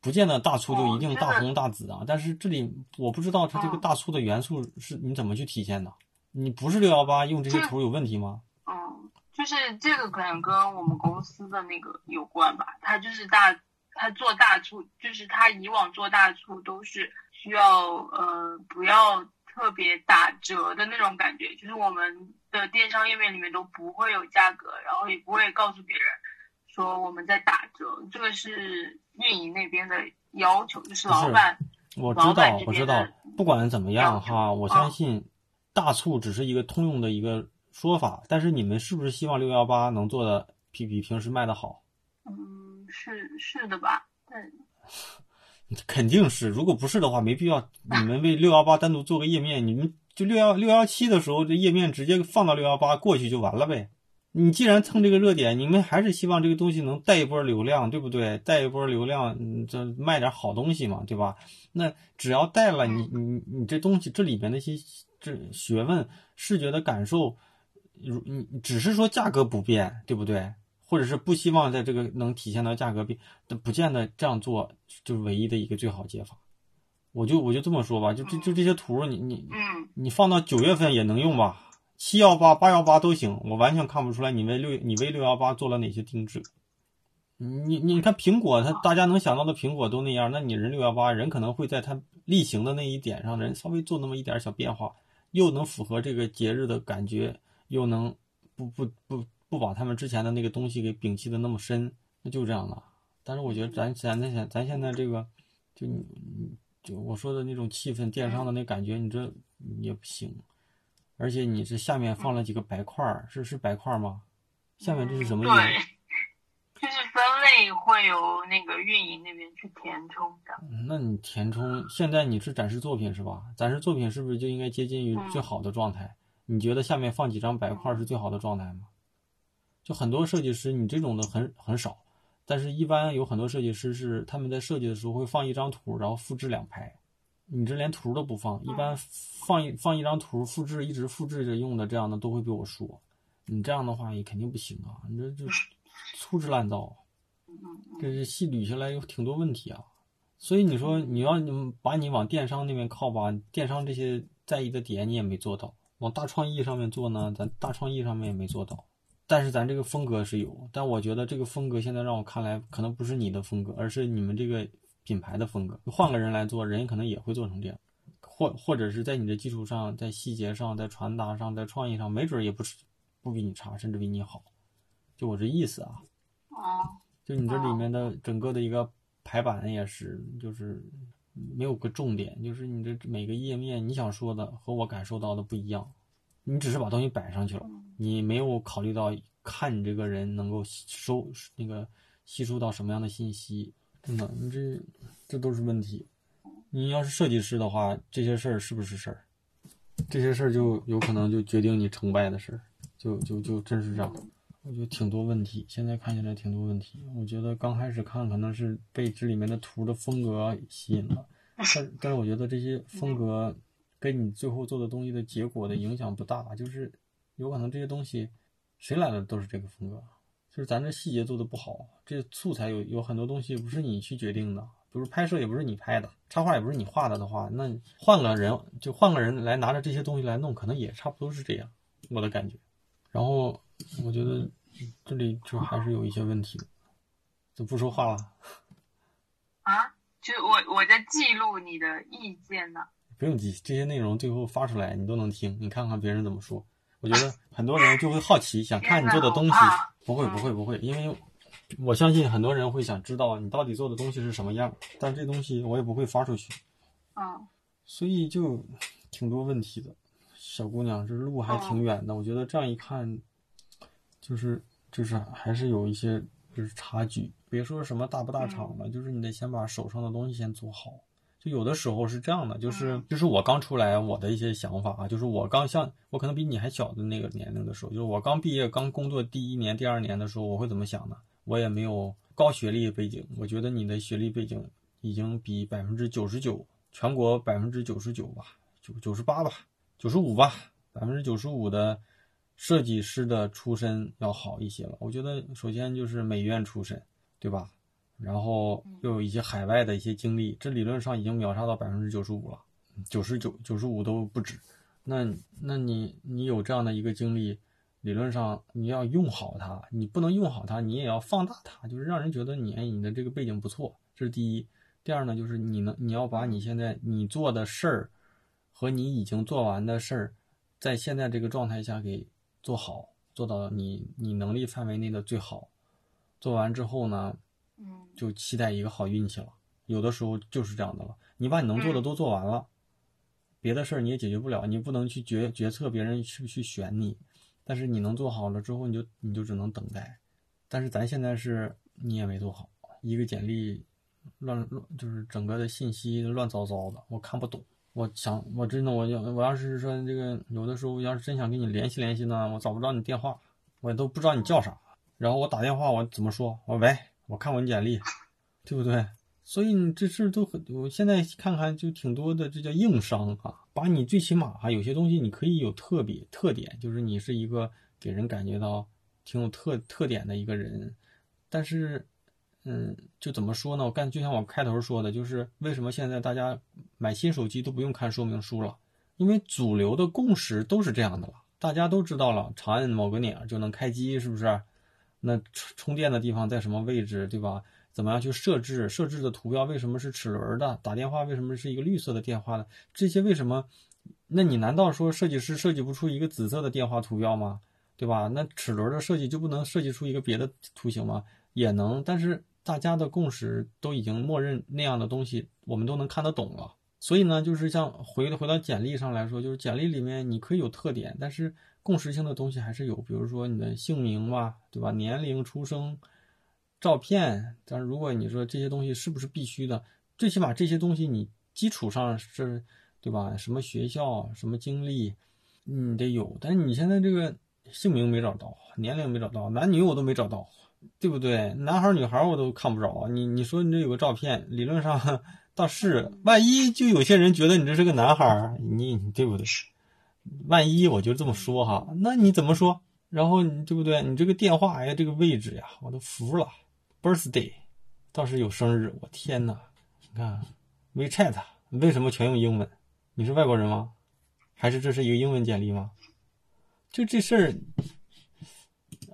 不见得大粗就一定大红大紫啊。但是这里我不知道它这个大粗的元素是你怎么去体现的？你不是六幺八用这些图有问题吗？嗯，就是这个可能跟我们公司的那个有关吧。它就是大，他做大促，就是他以往做大促都是需要呃不要特别打折的那种感觉，就是我们的电商页面里面都不会有价格，然后也不会告诉别人说我们在打折，这个是运营那边的要求，就是老板我知道我知道，不管怎么样哈，我相信大促只是一个通用的一个说法，但是你们是不是希望六幺八能做的比比平时卖的好？嗯，是是的吧？但 [laughs] 肯定是，如果不是的话，没必要你们为六幺八单独做个页面，你们就六幺六幺七的时候，这页面直接放到六幺八过去就完了呗。你既然蹭这个热点，你们还是希望这个东西能带一波流量，对不对？带一波流量，嗯这卖点好东西嘛，对吧？那只要带了，你你你这东西这里面那些这学问、视觉的感受，如你你只是说价格不变，对不对？或者是不希望在这个能体现到价格变，但不见得这样做就是唯一的一个最好解法。我就我就这么说吧，就就就这些图，你你嗯你放到九月份也能用吧？七幺八、八幺八都行，我完全看不出来你为六你为六幺八做了哪些定制。你你你看苹果，它大家能想到的苹果都那样，那你人六幺八人可能会在它例行的那一点上，人稍微做那么一点小变化，又能符合这个节日的感觉，又能不不不不把他们之前的那个东西给摒弃的那么深，那就这样了。但是我觉得咱咱咱现咱现在这个，就你你就我说的那种气氛，电商的那感觉，你这也不行。而且你这下面放了几个白块儿，是是白块儿吗？下面这是什么意思？对，就是分类会由那个运营那边去填充的。那你填充，现在你是展示作品是吧？展示作品是不是就应该接近于最好的状态？你觉得下面放几张白块是最好的状态吗？就很多设计师，你这种的很很少，但是一般有很多设计师是他们在设计的时候会放一张图，然后复制两排。你这连图都不放，一般放一放一张图，复制一直复制着用的这样的都会被我说，你这样的话也肯定不行啊，你这就粗制滥造。这是细捋下来有挺多问题啊，所以你说你要你把你往电商那边靠吧，电商这些在意的点你也没做到，往大创意上面做呢，咱大创意上面也没做到，但是咱这个风格是有，但我觉得这个风格现在让我看来可能不是你的风格，而是你们这个品牌的风格，换个人来做，人可能也会做成这样，或或者是在你的基础上，在细节上，在传达上，在创意上，没准也不是不比你差，甚至比你好，就我这意思啊。啊，就你这里面的整个的一个排版也是，就是没有个重点，就是你这每个页面你想说的和我感受到的不一样，你只是把东西摆上去了，你没有考虑到看你这个人能够收那个吸收到什么样的信息，真的，你这这都是问题。你要是设计师的话，这些事儿是不是事儿？这些事儿就有可能就决定你成败的事儿，就就就真是这样。我觉得挺多问题，现在看起来挺多问题。我觉得刚开始看可能是被这里面的图的风格吸引了，但但是我觉得这些风格跟你最后做的东西的结果的影响不大，就是有可能这些东西谁来了都是这个风格，就是咱这细节做的不好，这素材有有很多东西不是你去决定的，比如拍摄也不是你拍的，插画也不是你画的的话，那换个人就换个人来拿着这些东西来弄，可能也差不多是这样，我的感觉。然后我觉得这里就还是有一些问题的，就不说话了，啊，就我我在记录你的意见呢。不用记，这些内容最后发出来你都能听，你看看别人怎么说。我觉得很多人就会好奇，想看你做的东西。不会不会不会，因为我相信很多人会想知道你到底做的东西是什么样，但这东西我也不会发出去，嗯所以就挺多问题的。小姑娘，这路还挺远的，我觉得这样一看，就是就是还是有一些就是差距。别说什么大不大厂了，就是你得先把手上的东西先做好。就有的时候是这样的，就是就是我刚出来，我的一些想法啊，就是我刚像我可能比你还小的那个年龄的时候，就是我刚毕业、刚工作第一年、第二年的时候，我会怎么想呢？我也没有高学历背景，我觉得你的学历背景已经比百分之九十九，全国百分之九十九吧，九九十八吧，九十五吧，百分之九十五的设计师的出身要好一些了。我觉得首先就是美院出身，对吧？然后又有一些海外的一些经历，这理论上已经秒杀到百分之九十五了，九十九、九十五都不止。那那你你有这样的一个经历，理论上你要用好它，你不能用好它，你也要放大它，就是让人觉得你哎你的这个背景不错，这是第一。第二呢，就是你能你要把你现在你做的事儿和你已经做完的事儿，在现在这个状态下给做好，做到你你能力范围内的最好。做完之后呢，嗯就期待一个好运气了。有的时候就是这样的了。你把你能做的都做完了，别的事儿你也解决不了，你不能去决决策别人去不去选你，但是你能做好了之后，你就你就只能等待。但是咱现在是你也没做好，一个简历乱乱就是整个的信息乱糟糟的，我看不懂。我想，我真的，我要我要是说这个有的时候要是真想跟你联系联系呢，我找不着你电话，我都不知道你叫啥。然后我打电话，我怎么说？我喂，我看过你简历，对不对？所以你这事都很，我现在看看就挺多的，这叫硬伤啊。把你最起码哈，有些东西你可以有特别特点，就是你是一个给人感觉到挺有特特点的一个人，但是。嗯，就怎么说呢？我干就像我开头说的，就是为什么现在大家买新手机都不用看说明书了？因为主流的共识都是这样的了，大家都知道了，长按某个钮就能开机，是不是？那充充电的地方在什么位置，对吧？怎么样去设置？设置的图标为什么是齿轮的？打电话为什么是一个绿色的电话呢？这些为什么？那你难道说设计师设计不出一个紫色的电话图标吗？对吧？那齿轮的设计就不能设计出一个别的图形吗？也能，但是。大家的共识都已经默认那样的东西，我们都能看得懂了。所以呢，就是像回回到简历上来说，就是简历里面你可以有特点，但是共识性的东西还是有。比如说你的姓名吧，对吧？年龄、出生、照片。但是如果你说这些东西是不是必须的，最起码这些东西你基础上是，对吧？什么学校、什么经历，你得有。但是你现在这个姓名没找到，年龄没找到，男女我都没找到。对不对？男孩女孩我都看不着。你你说你这有个照片，理论上 [laughs] 倒是，万一就有些人觉得你这是个男孩，你对不对？万一我就这么说哈，那你怎么说？然后你对不对？你这个电话呀，这个位置呀，我都服了。Birthday 倒是有生日，我天哪！你看，WeChat 为什么全用英文？你是外国人吗？还是这是一个英文简历吗？就这事儿。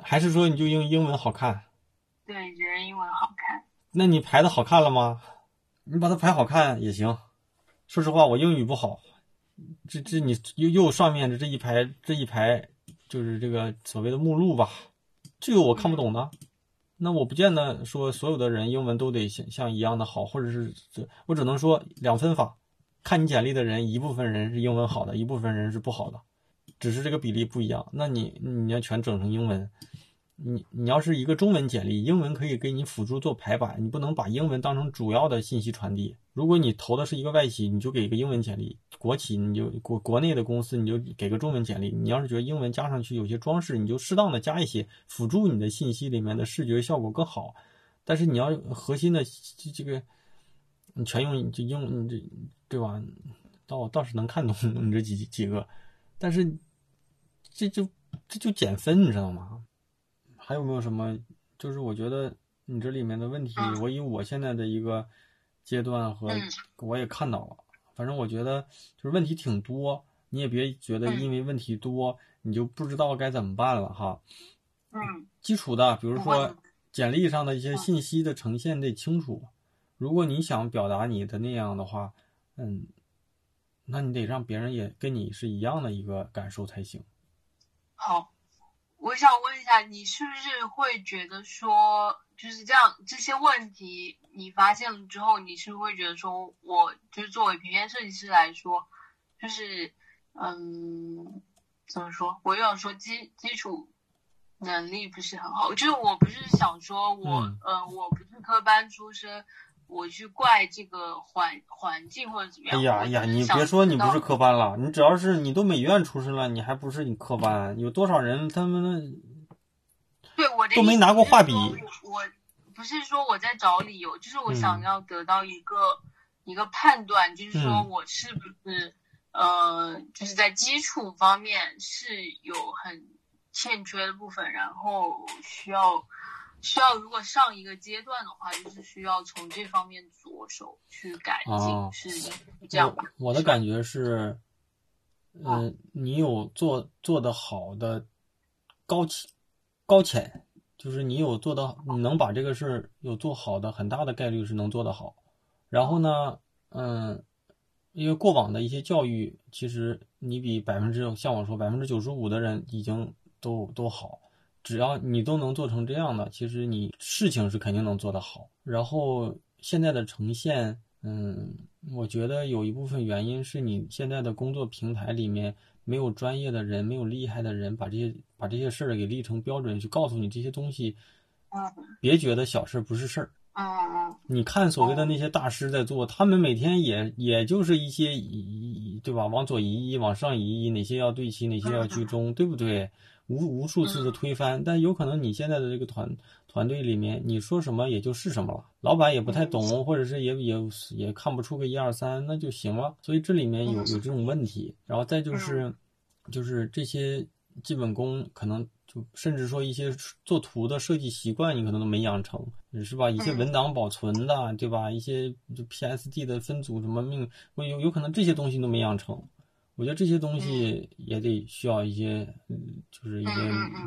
还是说你就用英文好看？对，觉得英文好看。那你排的好看了吗？你把它排好看也行。说实话，我英语不好。这这你右右上面的这一排这一排，就是这个所谓的目录吧，这个我看不懂的。那我不见得说所有的人英文都得像像一样的好，或者是这我只能说两分法。看你简历的人，一部分人是英文好的，一部分人是不好的。只是这个比例不一样，那你你要全整成英文，你你要是一个中文简历，英文可以给你辅助做排版，你不能把英文当成主要的信息传递。如果你投的是一个外企，你就给一个英文简历；国企你就国国内的公司你就给个中文简历。你要是觉得英文加上去有些装饰，你就适当的加一些辅助你的信息里面的视觉效果更好。但是你要核心的这这个，你全用就用你这对吧？倒倒是能看懂你这几几个，但是。这就这就减分，你知道吗？还有没有什么？就是我觉得你这里面的问题，我以我现在的一个阶段和我也看到了。反正我觉得就是问题挺多，你也别觉得因为问题多你就不知道该怎么办了哈。嗯。基础的，比如说简历上的一些信息的呈现得清楚。如果你想表达你的那样的话，嗯，那你得让别人也跟你是一样的一个感受才行。好，我想问一下，你是不是会觉得说，就是这样这些问题你发现了之后，你是不是会觉得说，我就是作为平面设计师来说，就是嗯，怎么说？我又要说基基础能力不是很好，就是我不是想说我，呃，我不是科班出身。我去怪这个环环境或者怎么样？哎呀呀，你别说你不是科班了，你只要是你都美院出身了，你还不是你科班？有多少人他们对我都没拿过画笔？我不是说我在找理由，就是我想要得到一个一个判断，就是说我是不是呃，就是在基础方面是有很欠缺的部分，然后需要。需要如果上一个阶段的话，就是需要从这方面着手去改进，是这样吧？我的感觉是，嗯，你有做做的好的高浅高浅，就是你有做的，你能把这个事儿有做好的，很大的概率是能做得好。然后呢，嗯，因为过往的一些教育，其实你比百分之像我说百分之九十五的人已经都都好。只要你都能做成这样的，其实你事情是肯定能做得好。然后现在的呈现，嗯，我觉得有一部分原因是你现在的工作平台里面没有专业的人，没有厉害的人把这些把这些事儿给立成标准，去告诉你这些东西，嗯别觉得小事儿不是事儿。嗯嗯你看所谓的那些大师在做，他们每天也也就是一些移移对吧？往左移移，往上移移，哪些要对齐，哪些要居中，对不对？无无数次的推翻，但有可能你现在的这个团团队里面，你说什么也就是什么了，老板也不太懂，或者是也也也看不出个一二三，那就行了。所以这里面有有这种问题，然后再就是就是这些基本功可能就甚至说一些做图的设计习惯，你可能都没养成，是吧？一些文档保存的，对吧？一些就 PSD 的分组什么命，我有有可能这些东西都没养成。我觉得这些东西也得需要一些，嗯，就是一些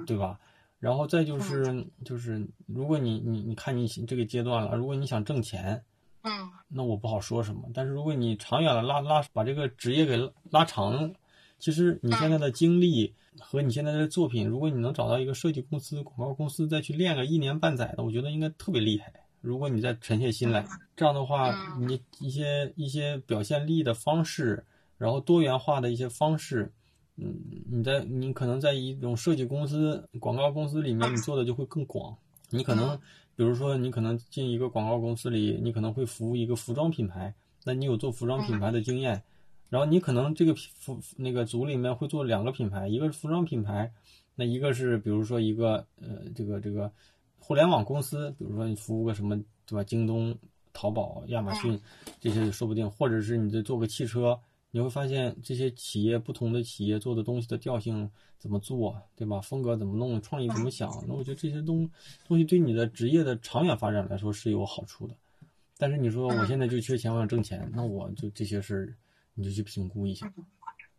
对吧？然后再就是就是，如果你你你看你这个阶段了，如果你想挣钱，嗯。那我不好说什么。但是如果你长远了拉拉把这个职业给拉拉长，其实你现在的经历和你现在的作品，如果你能找到一个设计公司、广告公司再去练个一年半载的，我觉得应该特别厉害。如果你再沉下心来，这样的话，嗯。你一些一些表现力的方式，然后多元化的一些方式，嗯，你在你可能在一种设计公司、广告公司里面，你做的就会更广。你可能，比如说，你可能进一个广告公司里，你可能会服务一个服装品牌，那你有做服装品牌的经验，然后你可能这个服那个组里面会做两个品牌，一个是服装品牌，那一个是比如说一个呃这个这个互联网公司，比如说你服务个什么对吧？京东、淘宝、亚马逊这些说不定，或者是你再做个汽车，你会发现这些企业不同的企业做的东西的调性怎么做，对吧？风格怎么弄，创意怎么想，那我觉得这些东东西对你的职业的长远发展来说是有好处的。但是你说我现在就缺钱，我想挣钱，那我就这些事儿你就去评估一下，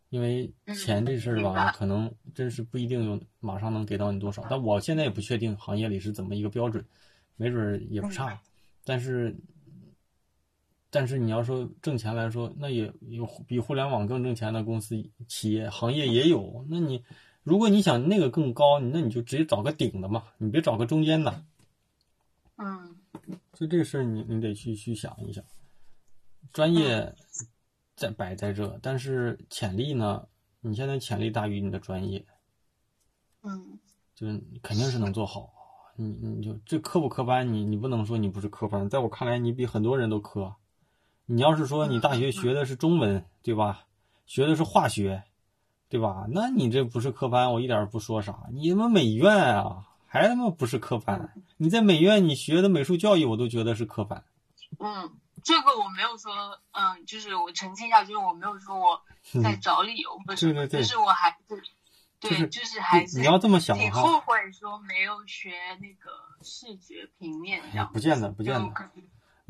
因为钱这事儿吧，可能真是不一定有马上能给到你多少。但我现在也不确定行业里是怎么一个标准，没准儿也不差。但是，但是你要说挣钱来说，那也有比互联网更挣钱的公司、企业、行业也有。那你如果你想那个更高，那你就直接找个顶的嘛，你别找个中间的。嗯就这个事儿，你你得去去想一想。专业在摆在这，但是潜力呢？你现在潜力大于你的专业，嗯就是你肯定是能做好。你你就这科不科班，你你不能说你不是科班，在我看来，你比很多人都科。你要是说你大学学的是中文，对吧？学的是化学，对吧？那你这不是科班，我一点儿不说啥。你他妈美院啊，还他妈不是科班？你在美院你学的美术教育，我都觉得是科班。嗯，这个我没有说，嗯，就是我澄清一下，就是我没有说我在找理由或者什么，对对对就是我还是对，就是就是还是你要这么想哈挺后悔说没有学那个视觉平面这样，不见得，不见得。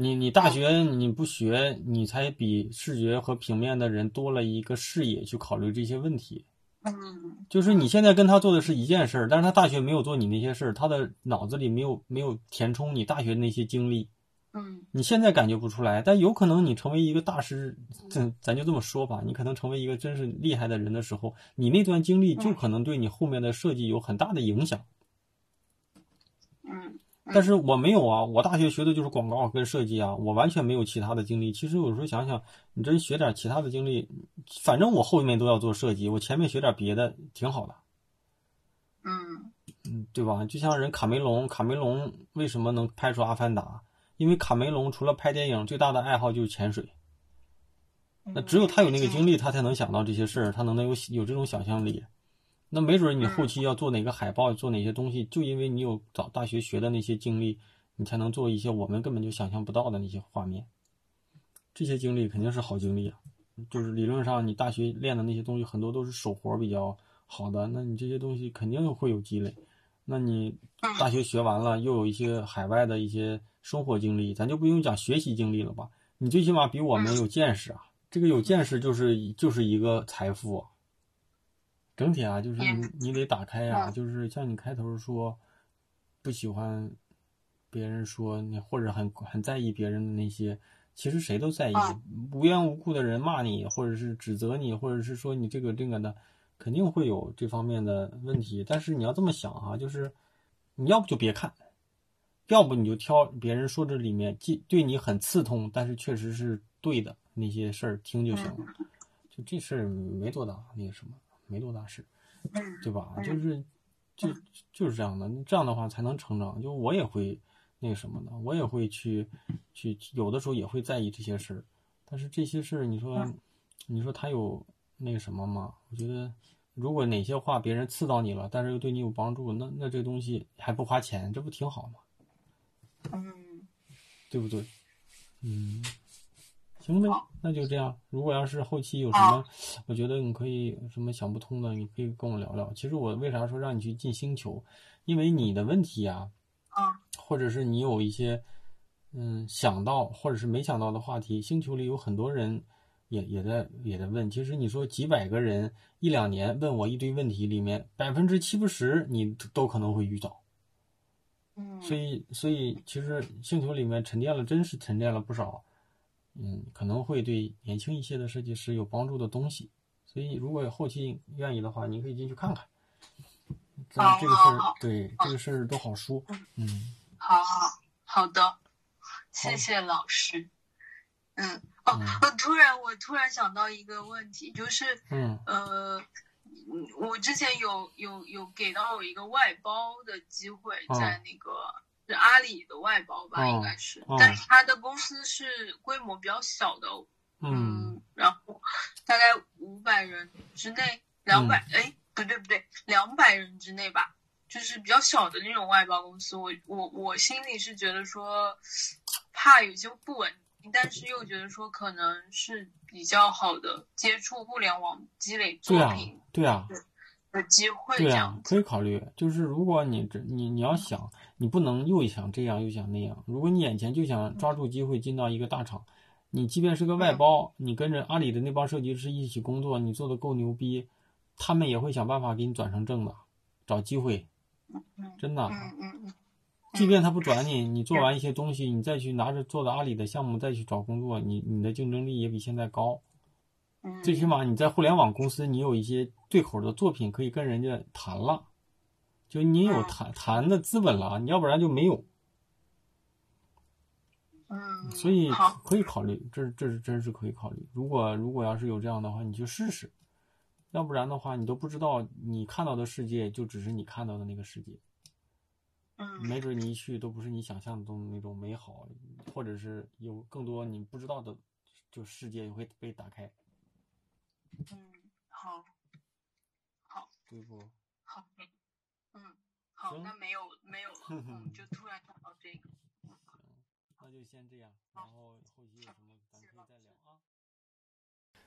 你你大学你不学，你才比视觉和平面的人多了一个视野去考虑这些问题。嗯就是你现在跟他做的是一件事儿，但是他大学没有做你那些事儿，他的脑子里没有没有填充你大学那些经历，嗯你现在感觉不出来，但有可能你成为一个大师，咱咱就这么说吧，你可能成为一个真是厉害的人的时候，你那段经历就可能对你后面的设计有很大的影响。嗯但是我没有啊，我大学学的就是广告跟设计啊，我完全没有其他的经历。其实有时候想想，你真学点其他的经历，反正我后面都要做设计，我前面学点别的挺好的，嗯嗯，对吧？就像人卡梅隆，卡梅隆为什么能拍出《阿凡达》？因为卡梅隆除了拍电影，最大的爱好就是潜水。嗯，那只有他有那个经历，他才能想到这些事儿，他能能有有这种想象力。那没准你后期要做哪个海报，做哪些东西，就因为你有早大学学的那些经历，你才能做一些我们根本就想象不到的那些画面。这些经历肯定是好经历啊，就是理论上你大学练的那些东西很多都是手活比较好的，那你这些东西肯定会有积累。那你大学学完了，又有一些海外的一些生活经历，咱就不用讲学习经历了吧？你最起码比我们有见识啊，这个有见识就是就是一个财富啊。整体啊，就是你你得打开啊，就是像你开头说不喜欢别人说你，或者很很在意别人的那些，其实谁都在意，无缘无故的人骂你，或者是指责你，或者是说你这个这个的，肯定会有这方面的问题。但是你要这么想哈、就是你要不就别看，要不你就挑别人说这里面既对你很刺痛，但是确实是对的那些事儿听就行了。就这事儿没多大那个什么，没多大事，对吧？就是就就是这样的，这样的话才能成长。就我也会那个什么的，我也会去去有的时候也会在意这些事儿，但是这些事儿你说你说他有那个什么吗？我觉得。如果哪些话别人刺到你了，但是又对你有帮助，那那这东西还不花钱，这不挺好吗？嗯，对不对？嗯，行呗，那就这样。如果要是后期有什么，我觉得你可以什么想不通的，你可以跟我聊聊。其实我为啥说让你去进星球？因为你的问题啊，啊，或者是你有一些嗯想到或者是没想到的话题，星球里有很多人。也也在也在问，其实你说几百个人一两年问我一堆问题，里面百分之七八十你都可能会遇到。嗯，所以所以其实星球里面沉淀了，真是沉淀了不少，嗯，可能会对年轻一些的设计师有帮助的东西。所以如果后期愿意的话，您可以进去看看。咱这个事儿，对这个事儿都好说。嗯，好好好的，谢谢老师。嗯。哦，我突然我突然想到一个问题，就是，嗯，呃，我之前有有有给到我一个外包的机会，在那个是阿里的外包吧，应该是，但是他的公司是规模比较小的，嗯，然后大概五百人之内，两百，哎，不对不对，两百人之内吧，就是比较小的那种外包公司，我我我心里是觉得说，怕有些不稳定。但是又觉得说可能是比较好的接触互联网、积累作品，对啊，的机会，对啊，可以考虑。就是如果你这你你要想，你不能又想这样又想那样。如果你眼前就想抓住机会进到一个大厂，你即便是个外包，你跟着阿里的那帮设计师一起工作，你做的够牛逼，他们也会想办法给你转成正的，找机会，真的。即便他不转你，你做完一些东西，你再去拿着做的阿里的项目再去找工作，你你的竞争力也比现在高。最起码你在互联网公司，你有一些对口的作品可以跟人家谈了，就你有谈谈的资本了，你要不然就没有。嗯，所以可以考虑，这这是真是可以考虑。如果如果要是有这样的话，你就试试，要不然的话，你都不知道你看到的世界就只是你看到的那个世界。没准你一去都不是你想象中的那种美好，或者是有更多你不知道的，就世界会被打开。嗯，好，好，对不？好，嗯，好，那没有没有了，嗯，就突然想到这个。行，那就先这样，然后后期有什么咱可以再聊啊。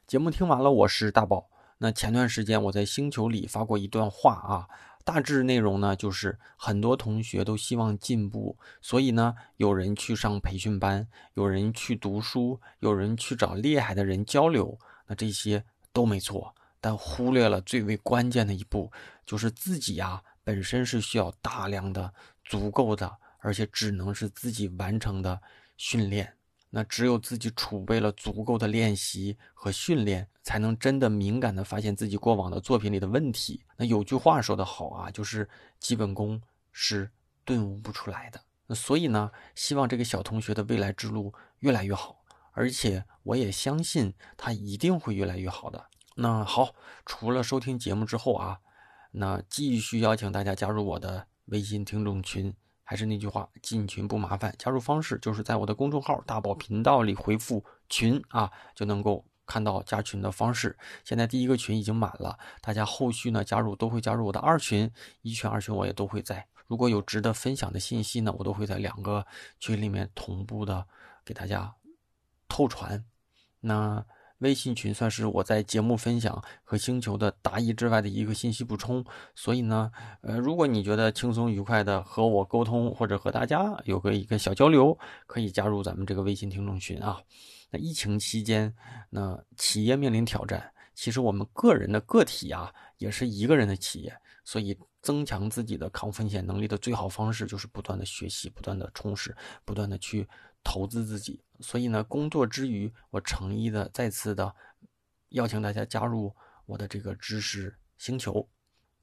节目听完了，我是大宝。那前段时间我在星球里发过一段话啊。大致内容呢，就是很多同学都希望进步，所以呢，有人去上培训班，有人去读书，有人去找厉害的人交流，那这些都没错，但忽略了最为关键的一步，就是自己呀本身是需要大量的、足够的，而且只能是自己完成的训练。那只有自己储备了足够的练习和训练，才能真的敏感的发现自己过往的作品里的问题。那有句话说得好啊，就是基本功是顿悟不出来的。那所以呢，希望这个小同学的未来之路越来越好，而且我也相信他一定会越来越好的。那好，除了收听节目之后啊，那继续邀请大家加入我的微信听众群。还是那句话，进群不麻烦，加入方式就是在我的公众号“大宝频道”里回复“群”啊，就能够看到加群的方式。现在第一个群已经满了，大家后续呢加入都会加入我的二群、一群、二群，我也都会在。如果有值得分享的信息呢，我都会在两个群里面同步的给大家透传。那。微信群算是我在节目分享和星球的答疑之外的一个信息补充，所以呢，呃，如果你觉得轻松愉快的和我沟通，或者和大家有个一个小交流，可以加入咱们这个微信听众群啊。那疫情期间，那企业面临挑战，其实我们个人的个体啊，也是一个人的企业，所以增强自己的抗风险能力的最好方式就是不断的学习，不断的充实，不断的去。投资自己，所以呢，工作之余，我诚意的再次的邀请大家加入我的这个知识星球。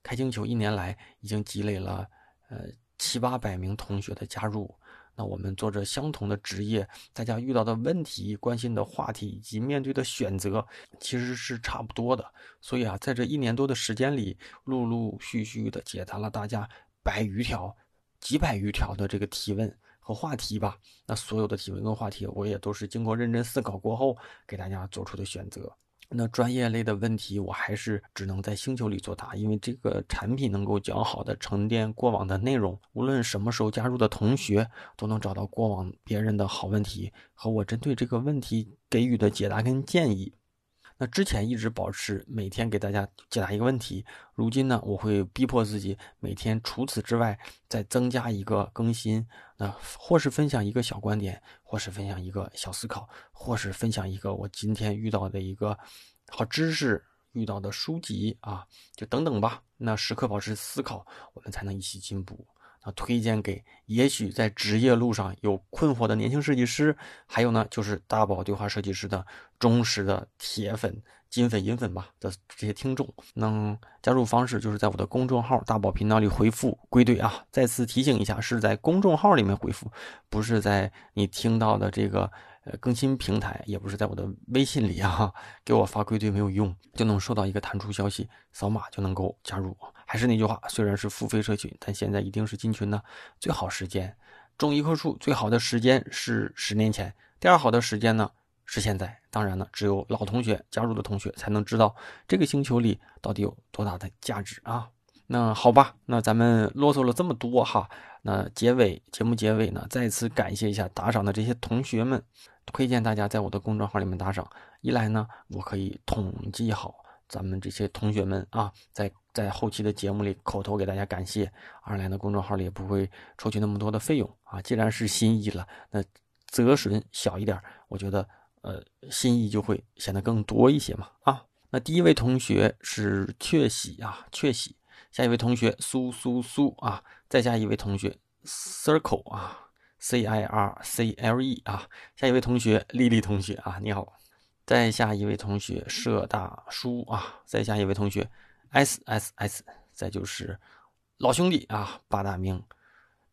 开星球一年来，已经积累了呃七八百名同学的加入。那我们做着相同的职业，大家遇到的问题、关心的话题以及面对的选择，其实是差不多的。所以啊，在这一年多的时间里，陆陆续续的解答了大家百余条、几百余条的这个提问和话题吧。那所有的提问跟话题，我也都是经过认真思考过后，给大家做出的选择。那专业类的问题，我还是只能在星球里作答，因为这个产品能够较好的沉淀过往的内容，无论什么时候加入的同学，都能找到过往别人的好问题和我针对这个问题给予的解答跟建议。那之前一直保持每天给大家解答一个问题，如今呢，我会逼迫自己每天除此之外再增加一个更新，那或是分享一个小观点，或是分享一个小思考，或是分享一个我今天遇到的一个好知识、遇到的书籍啊，就等等吧。那时刻保持思考，我们才能一起进步。那推荐给也许在职业路上有困惑的年轻设计师，还有呢，就是大宝对话设计师的忠实的铁粉、金粉、银粉吧的这些听众。那加入方式就是在我的公众号“大宝频道”里回复“归队”啊。再次提醒一下，是在公众号里面回复，不是在你听到的这个。呃，更新平台也不是在我的微信里啊，给我发归队没有用，就能收到一个弹出消息，扫码就能够加入。还是那句话，虽然是付费社群，但现在一定是进群的最好时间。种一棵树最好的时间是十年前，第二好的时间呢是现在。当然了，只有老同学加入的同学才能知道这个星球里到底有多大的价值啊。那好吧，那咱们啰嗦了这么多哈，那结尾节目结尾呢，再次感谢一下打赏的这些同学们。推荐大家在我的公众号里面打赏，一来呢，我可以统计好咱们这些同学们啊，在在后期的节目里口头给大家感谢；二来呢，公众号里也不会抽取那么多的费用啊。既然是心意了，那折损小一点，我觉得呃心意就会显得更多一些嘛啊。那第一位同学是雀喜啊，雀喜，下一位同学苏苏苏啊，再下一位同学 circle 啊。C I R C L E 啊，下一位同学丽丽同学啊，你好。再下一位同学社大叔啊，再下一位同学 S S S，再就是老兄弟啊，八大名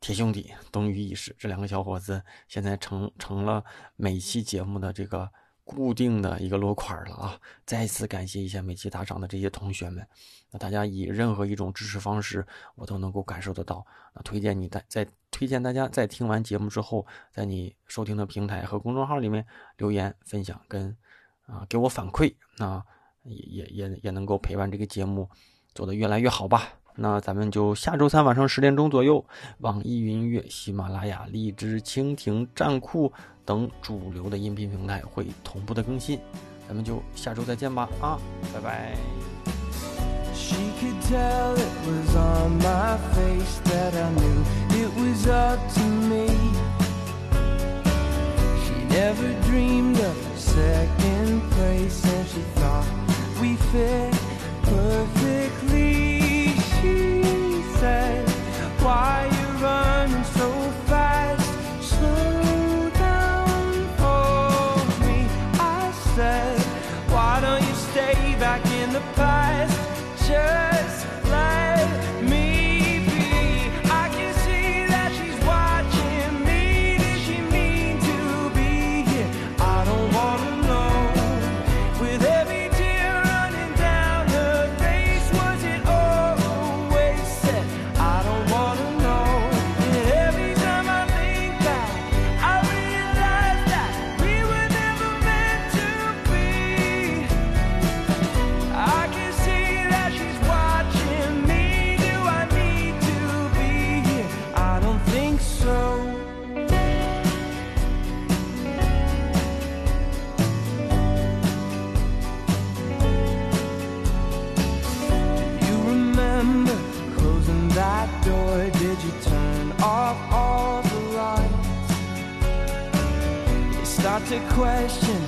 铁兄弟东隅已逝，这两个小伙子现在成成了每期节目的这个。固定的一个落款了啊！再次感谢一下每期打赏的这些同学们，那大家以任何一种支持方式，我都能够感受得到。那推荐你在在推荐大家在听完节目之后，在你收听的平台和公众号里面留言分享，跟啊给我反馈，那也也也也能够陪伴这个节目做得越来越好吧。那咱们就下周三晚上十点钟左右，网易云音乐、喜马拉雅、荔枝、蜻蜓、站酷。等主流的音频平台会同步的更新，咱们就下周再见吧啊，拜拜。She could tell it was on my face that I knew it was up to me. She never dreamed of a second place and she thought we fit perfectly. why you running so a question.